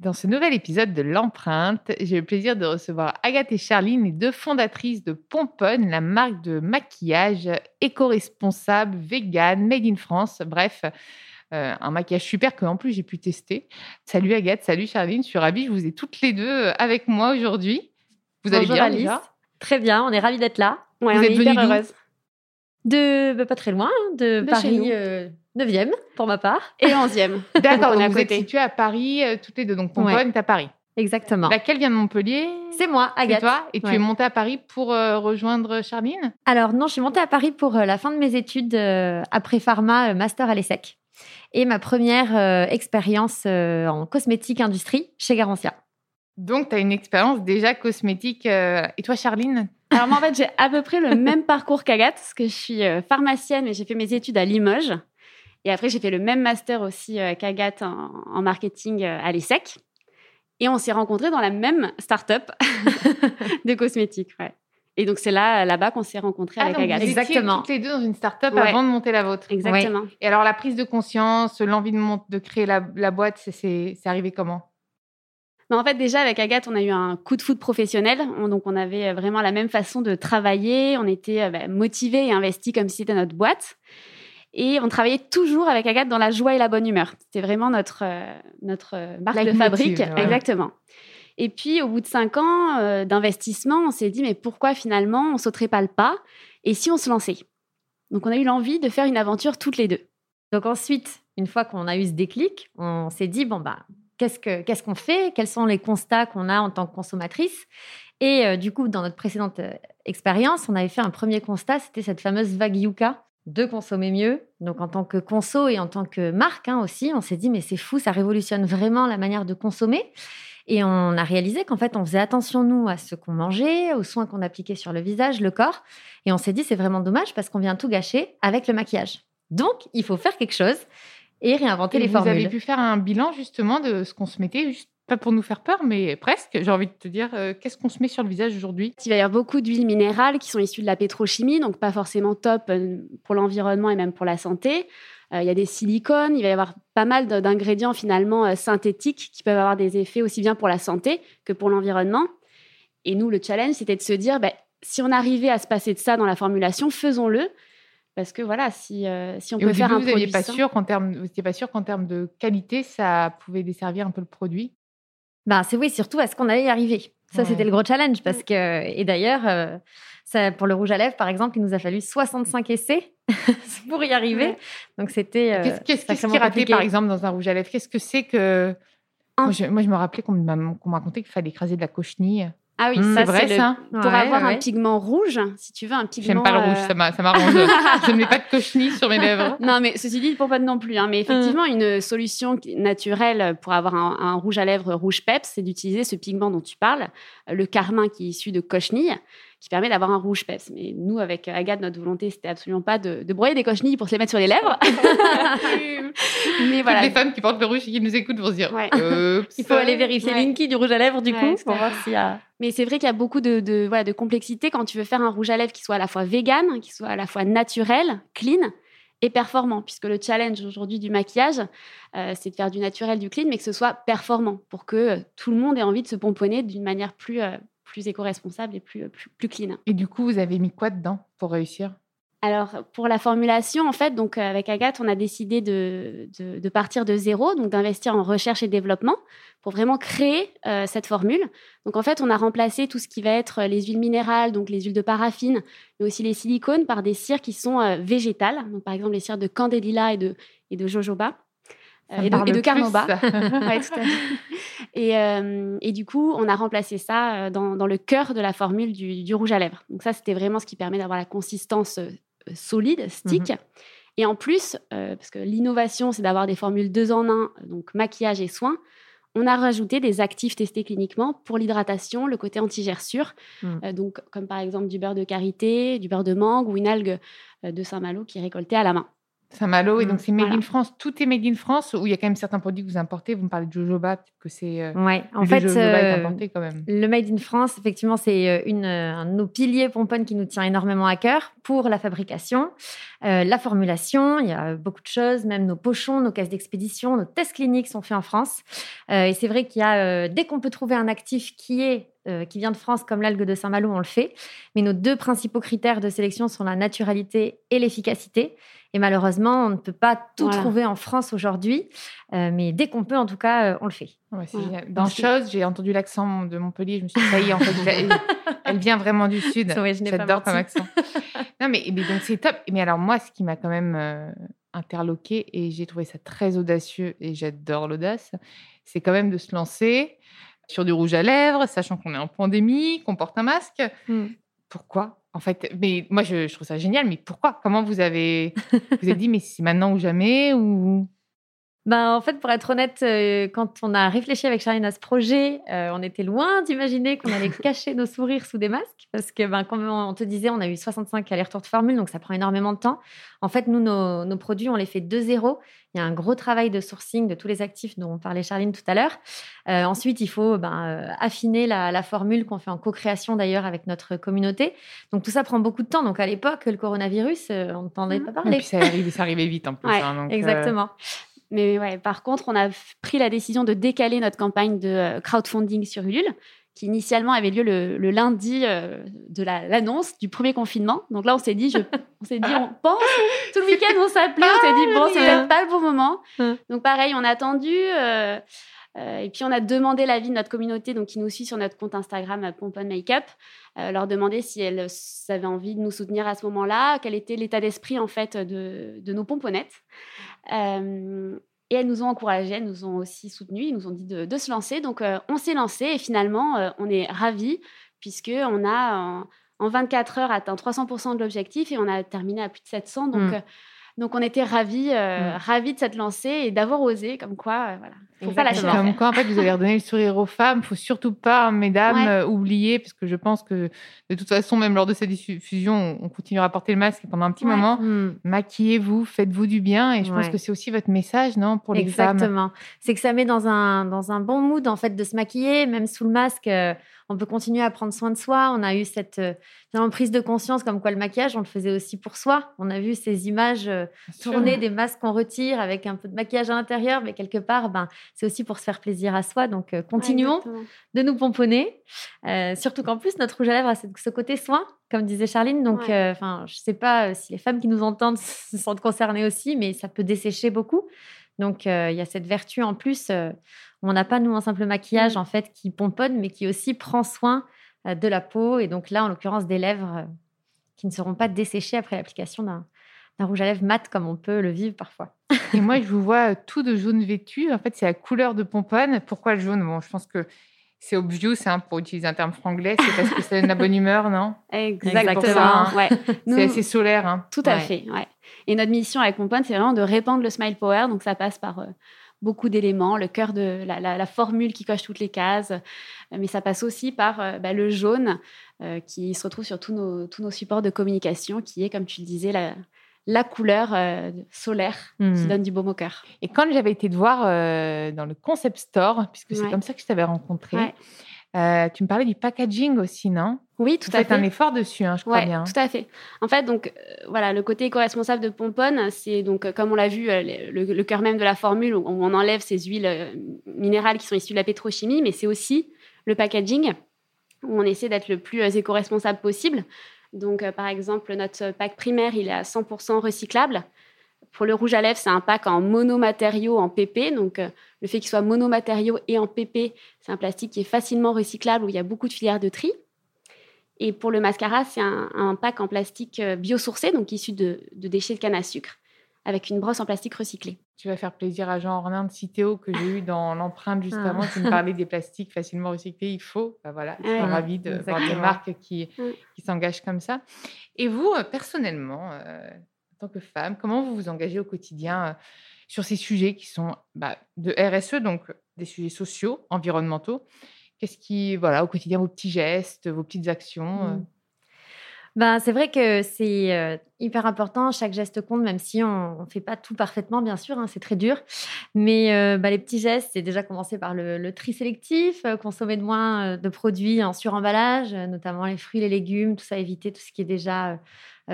Dans ce nouvel épisode de l'empreinte, j'ai le plaisir de recevoir Agathe et Charline, les deux fondatrices de Pomponne, la marque de maquillage éco-responsable, vegan, made in France. Bref, euh, un maquillage super que en plus j'ai pu tester. Salut Agathe, salut Charline, je suis ravie, je vous ai toutes les deux avec moi aujourd'hui. Vous allez bien Alice. Très bien, on est ravis d'être là. vous êtes hyper heureuse. De bah, pas très loin, hein, de, Paris. 9e pour ma part. Et 11e. D'accord, on vous êtes situés à Paris euh, toutes les deux. Donc Pomponne est à Paris. Exactement. Laquelle vient de Montpellier C'est moi, Agathe. C'est toi Et tu es montée à Paris pour euh, rejoindre Charline Alors non, je suis montée à Paris pour euh, la fin de mes études après pharma, master à l'ESSEC. Et ma première expérience en cosmétique industrie chez Garantia. Donc, tu as une expérience déjà cosmétique. Et toi, Charline Alors, moi, en fait, j'ai à peu près le même parcours qu'Agathe, parce que je suis pharmacienne et j'ai fait mes études à Limoges. Et après, j'ai fait le même master aussi euh, qu'Agathe en, marketing euh, à l'ESSEC. Et on s'est rencontrés dans la même start-up de cosmétiques. Et donc, c'est là, là-bas qu'on s'est rencontrés ah, avec Agathe. Vous Exactement. toutes les deux dans une start-up avant de monter la vôtre. Exactement. Et alors, la prise de conscience, l'envie de, de créer la, boîte, c'est arrivé comment? En fait, déjà, avec Agathe, on a eu un coup de foot professionnel. donc, on avait vraiment la même façon de travailler. On était euh, bah, motivés et investis comme si c'était notre boîte. Et on travaillait toujours avec Agathe dans la joie et la bonne humeur. C'était vraiment notre, euh, notre euh, marque de fabrique. Exactement. Et puis, au bout de cinq ans euh, d'investissement, on s'est dit, mais pourquoi finalement on sauterait pas le pas? Et si on se lançait? Donc, on a eu l'envie de faire une aventure toutes les deux. Donc ensuite, une fois qu'on a eu ce déclic, on s'est dit, bon, bah, qu'est-ce qu'on qu'est-ce qu'on fait? Quels sont les constats qu'on a en tant que consommatrice? Et du coup, dans notre précédente expérience, on avait fait un premier constat, c'était cette fameuse vague Yuka de consommer mieux. Donc en tant que conso et en tant que marque hein, aussi, on s'est dit mais c'est fou, ça révolutionne vraiment la manière de consommer. Et on a réalisé qu'en fait on faisait attention nous à ce qu'on mangeait, aux soins qu'on appliquait sur le visage, le corps. Et on s'est dit c'est vraiment dommage parce qu'on vient tout gâcher avec le maquillage. Donc il faut faire quelque chose et réinventer les formules. Vous avez pu faire un bilan justement de ce qu'on se mettait juste pas pour nous faire peur, mais presque. J'ai envie de te dire, euh, qu'est-ce qu'on se met sur le visage aujourd'hui? Il va y avoir beaucoup d'huiles minérales qui sont issues de la pétrochimie, donc pas forcément top euh, pour l'environnement et même pour la santé. Euh, il y a des silicones, il va y avoir pas mal d'ingrédients finalement synthétiques qui peuvent avoir des effets aussi bien pour la santé que pour l'environnement. Et nous, le challenge, c'était de se dire, bah, si on arrivait à se passer de ça dans la formulation, faisons-le. Parce que voilà, si, si on peut faire un vous produit. Pas sûr qu'en termes, vous n'étiez pas sûr qu'en termes de qualité, ça pouvait desservir un peu le produit? Ben, c'est oui, surtout est-ce qu'on allait y arriver. Ça, c'était le gros challenge parce que, et d'ailleurs, euh, ça, pour le rouge à lèvres, par exemple, il nous a fallu 65 essais pour y arriver. Donc, c'était. Euh, qu'est-ce qui ratait, par exemple, dans un rouge à lèvres? Qu'est-ce que c'est que. Moi je, moi je, me rappelais qu'on m'a raconté qu'il fallait écraser de la cochenille. Ah oui, c'est vrai ça. Pour avoir un pigment rouge, si tu veux un pigment. J'aime pas le rouge, euh, ça m'arrange. je ne mets pas de cochenille sur mes lèvres. Non, mais ceci dit, pour pas non plus. Hein, mais effectivement, une solution naturelle pour avoir un, rouge à lèvres rouge peps, c'est d'utiliser ce pigment dont tu parles, le carmin qui est issu de cochenille, qui permet d'avoir un rouge peps. Mais nous, avec Agathe, notre volonté, c'était absolument pas de, de broyer des cochenilles pour se les mettre sur les lèvres. Mais voilà. les femmes qui portent le rouge et qui nous écoutent vont se dire Il faut aller vérifier Linky du rouge à lèvres, du coup, pour voir s'il y a. Mais c'est vrai qu'il y a beaucoup de, de, voilà, de complexité quand tu veux faire un rouge à lèvres qui soit à la fois vegan, qui soit à la fois naturel, clean et performant, puisque le challenge aujourd'hui du maquillage, euh, c'est de faire du naturel, du clean, mais que ce soit performant pour que euh, tout le monde ait envie de se pomponner d'une manière plus, euh, plus éco-responsable et plus, plus, plus clean. Et du coup, vous avez mis quoi dedans pour réussir? Alors, pour la formulation, en fait, donc avec Agathe, on a décidé de, de, partir de zéro, donc d'investir en recherche et développement pour vraiment créer cette formule. Donc, en fait, on a remplacé tout ce qui va être les huiles minérales, donc les huiles de paraffine, mais aussi les silicones, par des cires qui sont végétales. Donc, par exemple, les cires de candélila et de, et de jojoba. Et, de, et de carnoba. et, et, du coup, on a remplacé ça dans, dans le cœur de la formule du, du, rouge à lèvres. Donc ça, c'était vraiment ce qui permet d'avoir la consistance solide, stick. Mmh et en plus, euh, parce que l'innovation, c'est d'avoir des formules deux en un, donc maquillage et soins, on a rajouté des actifs testés cliniquement pour l'hydratation, le côté anti-gerçure, euh, donc comme par exemple du beurre de karité, du beurre de mangue ou une algue euh, de Saint-Malo qui est récoltée à la main. Saint-Malo, et donc mmh, c'est Made in France. Tout est Made in France ou il y a quand même certains produits que vous importez? Vous me parlez de jojoba, peut-être que c'est. Euh, ouais, en fait, euh, quand même. le Made in France, effectivement, c'est euh, une, un de nos piliers pomponnes qui nous tient énormément à cœur pour la fabrication, la formulation. Il y a beaucoup de choses, même nos pochons, nos caisses d'expédition, nos tests cliniques sont faits en France. et c'est vrai qu'il y a, dès qu'on peut trouver un actif qui est qui vient de France, comme l'algue de Saint-Malo, on le fait. Mais nos deux principaux critères de sélection sont la naturalité et l'efficacité. Et malheureusement, on ne peut pas tout trouver en France aujourd'hui. Euh, mais dès qu'on peut, en tout cas, euh, on le fait. Dans chose, j'ai entendu l'accent de Montpellier. Je me suis dit, ça y est, en fait, elle, vient vraiment du Sud. J'adore comme accent. non, mais, donc c'est top. Mais alors, moi, ce qui m'a quand même euh, interloqué, et j'ai trouvé ça très audacieux, et j'adore l'audace, c'est quand même de se lancer sur du rouge à lèvres, sachant qu'on est en pandémie, qu'on porte un masque. Hmm. Pourquoi? En fait, mais moi, je, trouve ça génial. Mais pourquoi? Comment vous avez vous avez dit, mais c'est maintenant ou jamais ou ben, en fait, pour être honnête, euh, quand on a réfléchi avec Charline à ce projet, euh, on était loin d'imaginer qu'on allait cacher nos sourires sous des masques. Parce que, ben, comme on te disait, on a eu 65 allers-retours de formule, donc ça prend énormément de temps. En fait, nous, nos, produits, on les fait de zéro. Il y a un gros travail de sourcing de tous les actifs dont parlait Charline tout à l'heure. Euh, ensuite, il faut ben, affiner la, formule qu'on fait en co-création d'ailleurs avec notre communauté. Donc tout ça prend beaucoup de temps. Donc à l'époque, le coronavirus, on n'entendait mmh. pas parler. Et puis ça, arrivait, ça arrivait vite en plus. Hein, exactement. Mais ouais, par contre, on a pris la décision de décaler notre campagne de euh, crowdfunding sur Ulule, qui initialement avait lieu le, lundi euh, de l'annonce du premier confinement. Donc là, on s'est dit, je, on s'est dit, on pense, tout le week-end, on s'appelait, on s'est dit, bon, c'est peut-être pas le bon moment. Donc pareil, on a attendu. Euh, et puis on a demandé l'avis de notre communauté, donc qui nous suit sur notre compte Instagram Pompon Makeup, leur demander si elles avaient envie de nous soutenir à ce moment-là, quel était l'état d'esprit en fait de, de nos pomponnettes. Euh, et elles nous ont encouragées, elles nous ont aussi soutenues, ils nous ont dit de, se lancer. Donc, euh, on s'est lancé et finalement, euh, on est ravis puisqu'on a en, 24 heures atteint 300% de l'objectif et on a terminé à plus de 700. Donc, mmh. Donc on était ravis, euh, mm. ravis de s'être lancé et d'avoir osé, comme quoi, euh, voilà. Faut pas lâcher Comme quoi, en fait, vous avez redonné le sourire aux femmes. Faut surtout pas, mesdames, euh, oublier, parce que je pense que de toute façon, même lors de cette diffusion, on continuera à porter le masque pendant un petit moment. Mm. Maquillez-vous, faites-vous du bien, et je pense que c'est aussi votre message, non, pour les femmes? Exactement. C'est que ça met dans un dans un bon mood en fait de se maquiller, même sous le masque on peut continuer à prendre soin de soi. On a eu cette euh, prise de conscience comme quoi le maquillage, on le faisait aussi pour soi. On a vu ces images euh, tournées des masques qu'on retire avec un peu de maquillage à l'intérieur, mais quelque part, ben, c'est aussi pour se faire plaisir à soi. Donc, euh, continuons de nous pomponner. surtout qu'en plus, notre rouge à lèvres a ce côté soin, comme disait Charline. Donc, enfin, je ne sais pas si les femmes qui nous entendent se sentent concernées aussi, mais ça peut dessécher beaucoup. Donc, il y a cette vertu en plus. On n'a pas, nous, un simple maquillage, mm. en fait, qui pomponne, mais qui aussi prend soin euh, de la peau. Et donc là, en l'occurrence, des lèvres euh, qui ne seront pas desséchées après l'application d'un rouge à lèvres mat comme on peut le vivre parfois. Et moi, je vous vois euh, tout de jaune vêtu. En fait, c'est la couleur de pomponne. Pourquoi le jaune? Bon, je pense que c'est obvious, hein, pour utiliser un terme franglais. C'est parce que c'est de la bonne humeur, non Exactement. Hein. Ouais. C'est assez solaire. Hein. Tout à fait. Ouais. Et notre mission avec Pomponne, c'est vraiment de répandre le smile power. Donc, ça passe par beaucoup d'éléments, le cœur de la, formule qui coche toutes les cases. Mais ça passe aussi par bah, le jaune qui se retrouve sur tous nos, tous nos supports de communication, qui est, comme tu le disais, la, la couleur euh, solaire qui hmm. donne du baume au cœur. Et quand j'avais été te voir euh, dans le concept store, puisque c'est comme ça que je t'avais rencontré, euh, tu me parlais du packaging aussi, non? Oui, tout à fait. un effort dessus, hein, je crois bien. Tout à fait. En fait, donc voilà, le côté éco-responsable de Pomponne, c'est donc comme on l'a vu, le, cœur même de la formule où on enlève ces huiles minérales qui sont issues de la pétrochimie, mais c'est aussi le packaging où on essaie d'être le plus éco-responsable possible. Donc, euh, par exemple, notre pack primaire, il est à 100% recyclable. Pour le rouge à lèvres, c'est un pack en monomatériaux en PP. Donc, euh, le fait qu'il soit monomatériaux et en PP, c'est un plastique qui est facilement recyclable où il y a beaucoup de filières de tri. Et pour le mascara, c'est un, pack en plastique euh, biosourcé, donc issu de déchets de canne à sucre avec une brosse en plastique recyclée. Tu vas faire plaisir à Jean Ornin de Citéo que j'ai eu dans l'empreinte juste ah. avant, qui me parlait des plastiques facilement recyclés. Il faut, bah voilà, je suis ravie de voir des marques qui, qui s'engagent comme ça. Et vous, euh, personnellement, euh, en tant que femme, comment vous vous engagez au quotidien euh, sur ces sujets qui sont bah, de RSE, donc des sujets sociaux, environnementaux? Qu'est-ce qui, voilà, au quotidien, vos petits gestes, vos petites actions mmh. Ben, c'est vrai que c'est euh, hyper important. Chaque geste compte, même si on ne fait pas tout parfaitement, bien sûr, hein, c'est très dur. Mais euh, bah, les petits gestes, c'est déjà commencer par le, tri sélectif, euh, consommer de moins de produits en suremballage, notamment les fruits, les légumes, tout ça, éviter tout ce qui est déjà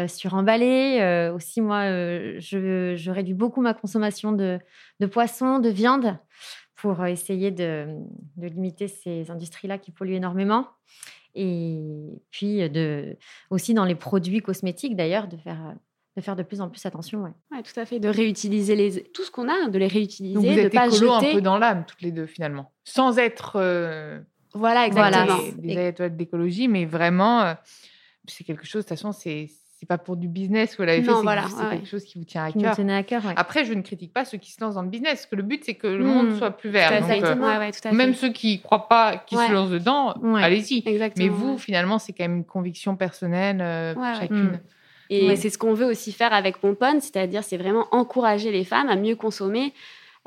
suremballé. aussi, moi, je, réduis beaucoup ma consommation de, de poissons, de viande pour essayer de limiter ces industries-là qui polluent énormément. Et puis, de, aussi dans les produits cosmétiques, d'ailleurs, de faire, de faire de plus en plus attention. Ouais. ouais tout à fait. De réutiliser les, tout ce qu'on a, de les réutiliser. Donc vous êtes de pas écolo un peu dans l'âme, toutes les deux, finalement. Sans être. voilà, exactement. Des, des d'écologie, mais vraiment, c'est quelque chose, de toute façon, c'est c'est pas pour du business que vous l'avez fait, c'est quelque chose qui vous tient à cœur. à cœur Après, je ne critique pas ceux qui se lancent dans le business, parce que le but, c'est que le monde mmh. soit plus vert. Donc, euh, même ceux qui ne croient pas, qui se lancent dedans, allez-y. Mais vous, finalement, c'est quand même une conviction personnelle, euh, chacune. Mmh. Et c'est ce qu'on veut aussi faire avec Pomponne, c'est-à-dire c'est vraiment encourager les femmes à mieux consommer,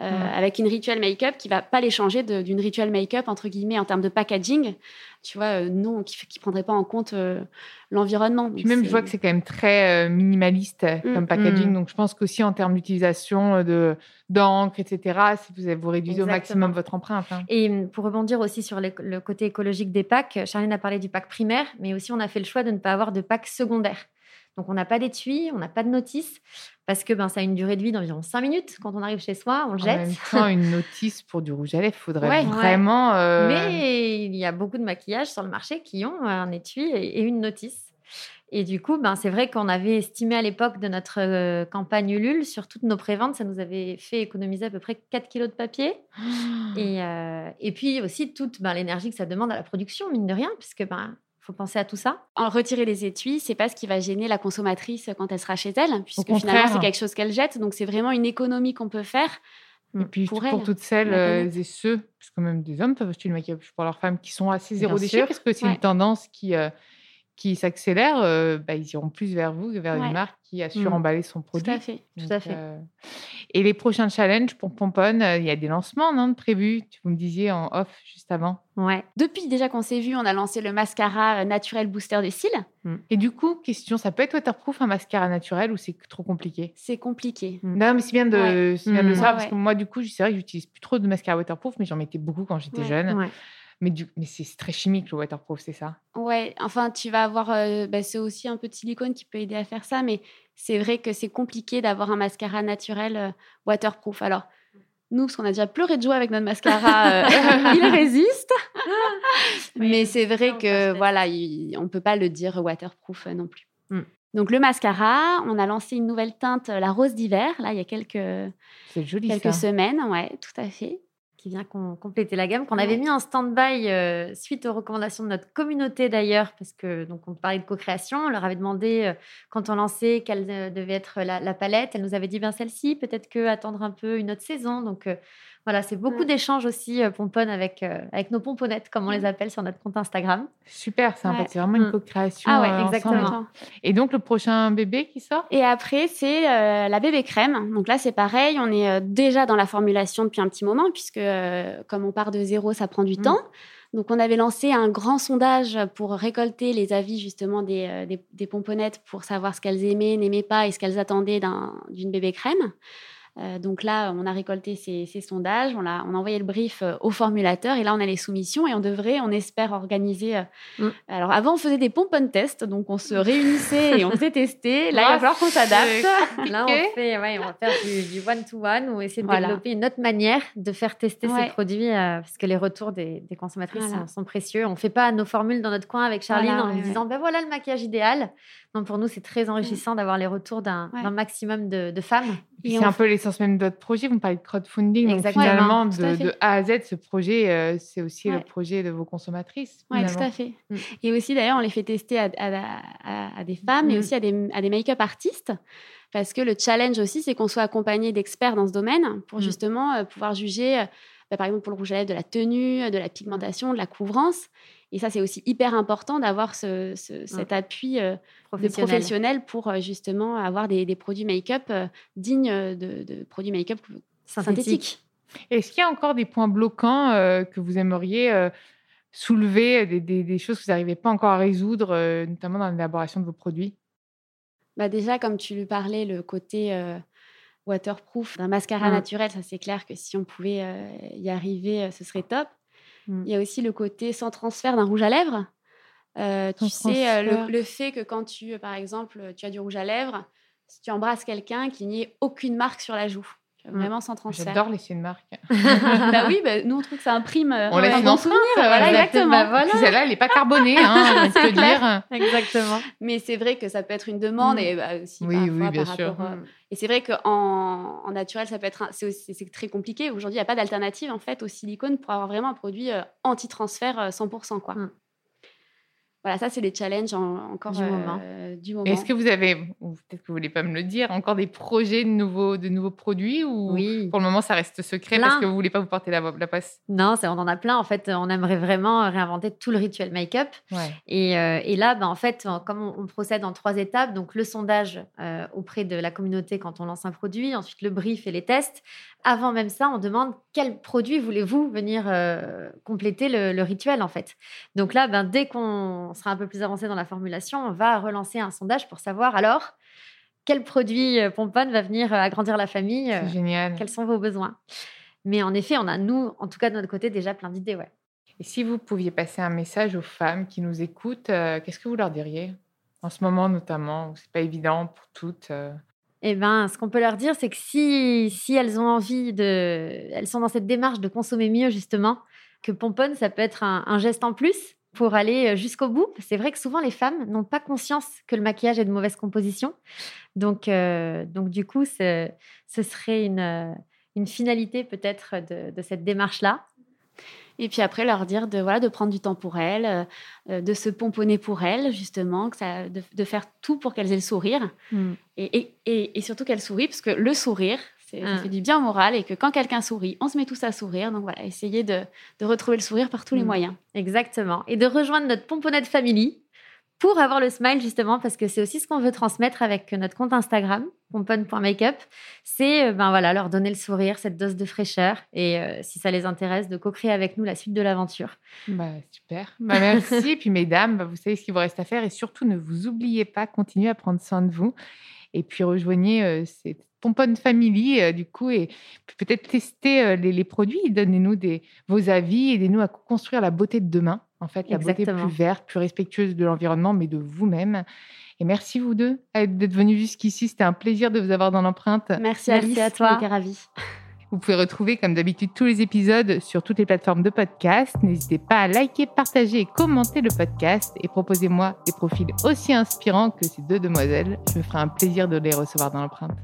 euh, avec une rituel make-up qui va pas les changer d'une rituel make-up entre guillemets en termes de packaging, tu vois, euh, non, qui ne prendrait pas en compte euh, l'environnement. Puis même, je vois que c'est quand même très minimaliste mm. comme packaging, mm. donc je pense qu'aussi en termes d'utilisation de d'encre, etc., si vous, vous réduisez au maximum votre empreinte. Hein. Et mm, pour rebondir aussi sur le côté écologique des packs, Charline a parlé du pack primaire, mais aussi on a fait le choix de ne pas avoir de pack secondaire. Donc, on n'a pas d'étui, on n'a pas de notice, parce que ben, ça a une durée de vie d'environ 5 minutes. Quand on arrive chez soi, on le jette. En même temps, une notice pour du rouge à lèvres, il faudrait vraiment. Euh, Mais il y a beaucoup de maquillages sur le marché qui ont un étui et une notice. Et du coup, ben, c'est vrai qu'on avait estimé à l'époque de notre euh, campagne Ulule, sur toutes nos préventes, ça nous avait fait économiser à peu près 4 kilos de papier. et, euh, et, puis aussi toute ben, l'énergie que ça demande à la production, mine de rien, puisque ben, faut penser à tout ça. En retirer les étuis, c'est pas ce qui va gêner la consommatrice quand elle sera chez elle, puisque finalement c'est quelque chose qu'elle jette. Donc c'est vraiment une économie qu'on peut faire. Et puis pour, toutes celles euh, et ceux, parce que même des hommes peuvent acheter le maquillage pour leurs femmes qui sont assez zéro déchet, parce que c'est une tendance qui, euh, qui s'accélère, euh, bah, ils iront plus vers vous que vers une marque qui a su mmh. emballer son produit. Tout à fait. Tout à fait. Euh, et les prochains challenges pour Pomponne, euh, il y a des lancements non, prévus, vous me disiez en off juste avant. Ouais. Depuis déjà qu'on s'est vu, on a lancé le mascara naturel booster de cils. Mmh. Et du coup, question, ça peut être waterproof un mascara naturel ou c'est trop compliqué? C'est compliqué. Mmh. Non, mais c'est bien de, ouais. bien de le savoir parce que moi, du coup, c'est vrai que j'utilise plus trop de mascara waterproof, mais j'en mettais beaucoup quand j'étais jeune. Mais, du... mais c'est très chimique le waterproof, c'est ça? Ouais, enfin, tu vas avoir. Euh, bah, c'est aussi un peu de silicone qui peut aider à faire ça, mais c'est vrai que c'est compliqué d'avoir un mascara naturel euh, waterproof. Alors, nous, parce qu'on a déjà pleuré de joie avec notre mascara, euh, il résiste. mais c'est vrai que, voilà, on ne peut pas le dire waterproof non plus. Mm. Donc, le mascara, on a lancé une nouvelle teinte, la rose d'hiver, là, il y a quelques, joli, quelques semaines. Ouais, tout à fait qui vient compléter la gamme, qu'on avait mis en stand-by euh, suite aux recommandations de notre communauté d'ailleurs, parce que donc on parlait de co-création, on leur avait demandé euh, quand on lançait quelle euh, devait être la, palette, elle nous avait dit bien celle-ci, peut-être que attendre un peu une autre saison, donc Voilà, c'est beaucoup Ouais. d'échanges aussi, euh, pomponnes, avec, euh, avec nos pomponnettes, comme on les appelle sur notre compte Instagram. Super, sympa. Ouais. C'est vraiment une Mm. co-création. Ah ouais, euh, ensemble. exactement. Et donc, le prochain bébé qui sort? Et après, c'est euh, la bébé crème. Donc là, c'est pareil. On est euh, déjà dans la formulation depuis un petit moment, puisque euh, comme on part de zéro, ça prend du temps. Donc, on avait lancé un grand sondage pour récolter les avis justement des, euh, des, des pomponnettes pour savoir ce qu'elles aimaient, n'aimaient pas et ce qu'elles attendaient d'un- d'une bébé crème. Euh, donc là, on a récolté ces, ces sondages, on a, on a envoyé le brief euh, au formulateur et là, on a les soumissions et on devrait, on espère organiser. euh, Mm. Alors avant, on faisait des pomponnes tests, donc on se réunissait et on s'est testé. Là, il Ah, va falloir qu'on s'adapte. Là, on, fait, ouais, on va faire du, one-to-one ou essayer de Voilà. développer une autre manière de faire tester Ouais. ces produits euh, parce que les retours des, des consommatrices Voilà. sont, sont précieux. On ne fait pas nos formules dans notre coin avec Charline Voilà, en lui ouais, disant ben voilà le maquillage idéal. Non, pour nous, c'est très enrichissant d'avoir les retours d'un maximum de, de femmes. C'est un peu l'essence même de votre projet. Vous me parlez de crowdfunding. Donc, Exactement. finalement, tout à de, A à Z, ce projet, euh, c'est aussi le projet de vos consommatrices. Oui, tout finalement. à fait. Mm. Et aussi, d'ailleurs, on les fait tester à, à- à- à des femmes et Mm. aussi à des, à des make-up artistes. Parce que le challenge aussi, c'est qu'on soit accompagné d'experts dans ce domaine pour Mm. justement euh, pouvoir juger, euh, bah, par exemple, pour le rouge à lèvres, de la tenue, de la pigmentation, de la couvrance. Et ça, c'est aussi hyper important d'avoir ce, ce- cet appui euh, de professionnels pour euh, justement avoir des, des produits make-up euh, dignes de, de produits make-up synthétiques. Est-ce qu'il y a encore des points bloquants que vous aimeriez soulever, des, des- des choses que vous n'arrivez pas encore à résoudre, notamment dans l'élaboration de vos produits? Bah déjà, comme tu lui parlais, le côté waterproof d'un mascara Mm. naturel, ça c'est clair que si on pouvait euh, y arriver, euh, ce serait top. Mm. Il y a aussi le côté sans transfert d'un rouge à lèvres. Euh, tu sais, le, le fait que quand tu, par exemple, tu as du rouge à lèvres, si tu embrasses quelqu'un, qu'il n'y ait aucune marque sur la joue. Mm. Vraiment sans transfert. J'adore laisser une marque. bah oui, bah, nous on trouve que ça imprime euh, On laisse un une bon empreinte, souvenir. Voilà, exactement. Bah voilà. Celle-là, elle n'est pas carbonée, hein, C'est clair. dire. Exactement. Mais c'est vrai que ça peut être une demande Mm. et bah, aussi Oui, parfois oui, bien par sûr. rapport, euh, Et c'est vrai qu'en en naturel, ça peut être c'est aussi- c'est très compliqué. Aujourd'hui, il n'y a pas d'alternative en fait au silicone pour avoir vraiment un produit euh, anti-transfert euh, 100%. Quoi. Mm. Voilà, ça, c'est les challenges en- encore Du euh, moment. du moment. Est-ce que vous avez, ou peut-être que vous voulez pas me le dire, encore des projets de nouveaux, de nouveaux produits ou Oui. pour le moment ça reste secret Plein. parce que vous voulez pas vous porter la, la poisse? Non, on en a plein. En fait, on aimerait vraiment réinventer tout le rituel make-up. Ouais. Et, euh, et là, ben, en fait, comme on, on procède en trois étapes, donc le sondage euh, auprès de la communauté quand on lance un produit, ensuite le brief et les tests. Avant même ça, on demande quel produit voulez-vous venir euh, compléter le, le rituel en fait. Donc là, ben, dès qu'on sera un peu plus avancé dans la formulation, on va relancer un sondage pour savoir alors quel produit euh, Pomponne va venir euh, agrandir la famille, euh, C'est génial. quels sont vos besoins. Mais en effet, on a nous, en tout cas de notre côté, déjà plein d'idées, ouais. Et si vous pouviez passer un message aux femmes qui nous écoutent, euh, qu'est-ce que vous leur diriez? En ce moment notamment, où c'est pas évident pour toutes. euh, Eh ben, ce qu'on peut leur dire, c'est que si, si elles ont envie de, elles sont dans cette démarche de consommer mieux justement, que pomponne, ça peut être un, un geste en plus pour aller euh, jusqu'au bout. C'est vrai que souvent les femmes n'ont pas conscience que le maquillage est de mauvaise composition, donc euh, donc du coup, ce, ce serait une euh, une finalité peut-être de, de cette démarche-là. Et puis après, leur dire de, voilà, de prendre du temps pour elles, euh, de se pomponner pour elles, justement, que ça, de, de faire tout pour qu'elles aient le sourire. Et, et, et, et surtout qu'elles sourient, parce que le sourire, ça Ah. fait du bien au moral, et que quand quelqu'un sourit, on se met tous à sourire. Donc voilà, essayez de, de retrouver le sourire par tous les Mm. moyens. Exactement. Et de rejoindre notre pomponnette family pour avoir le smile, justement, parce que c'est aussi ce qu'on veut transmettre avec notre compte Instagram, pomponne.makeup. C'est euh, ben voilà, leur donner le sourire, cette dose de fraîcheur. Et euh, si ça les intéresse, de co-créer avec nous la suite de l'aventure. Bah, super. Bah, merci. Et puis, mesdames, bah, vous savez ce qu'il vous reste à faire. Et surtout, ne vous oubliez pas, continuez à prendre soin de vous. Et puis, rejoignez euh, cette pomponne family, euh, du coup, et peut-être tester euh, les, les produits. Donnez-nous vos avis, aidez-nous à construire la beauté de demain. En fait, la beauté plus verte, plus respectueuse de l'environnement, mais de vous-même. Et merci, vous deux, d'être venus jusqu'ici. C'était un plaisir de vous avoir dans l'empreinte. Merci, Merci Alice, à toi. Vous pouvez retrouver, comme d'habitude, tous les épisodes sur toutes les plateformes de podcast. N'hésitez pas à liker, partager et commenter le podcast et proposez-moi des profils aussi inspirants que ces deux demoiselles. Je me ferai un plaisir de les recevoir dans l'empreinte.